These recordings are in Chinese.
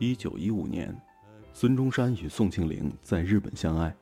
一九一五年，孙中山与宋庆龄在日本相爱。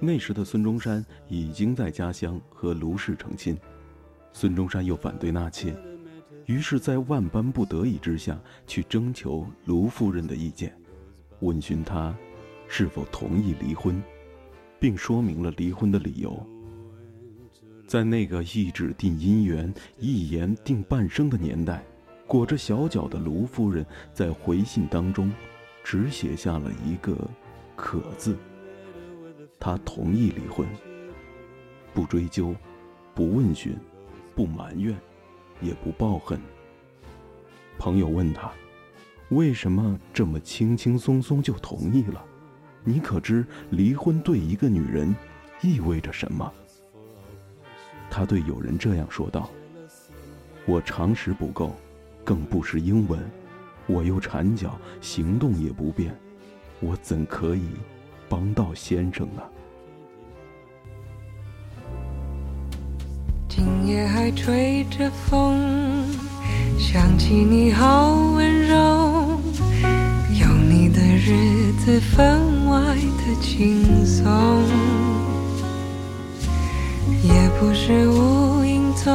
那时的孙中山已经在家乡和卢氏成亲，孙中山又反对纳妾，于是，在万般不得已之下去征求卢夫人的意见，问询她是否同意离婚，并说明了离婚的理由。在那个一纸定姻缘、一言定半生的年代，裹着小脚的卢夫人在回信当中，只写下了一个“可”字。她同意离婚，不追究，不问询，不埋怨，也不抱恨。朋友问他：“为什么这么轻轻松松就同意了？你可知离婚对一个女人意味着什么？”他对友人这样说道：“我常识不够，更不识英文，我又缠脚，行动也不便，我怎可以？”帮到先生啊！今夜还吹着风，想起你好温柔，有你的日子分外的轻松，也不是无影踪，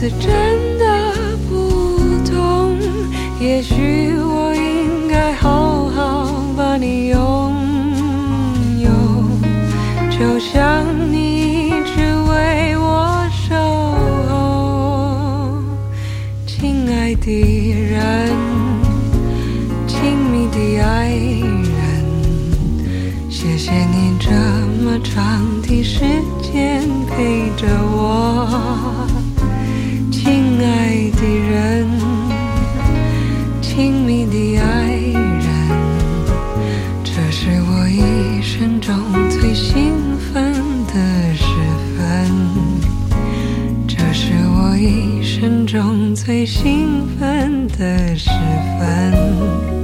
是真的不同，也许我应该好好把你拥有，就像你一直为我守候，亲爱的人，亲密的爱人，谢谢你这么长最兴奋的时分。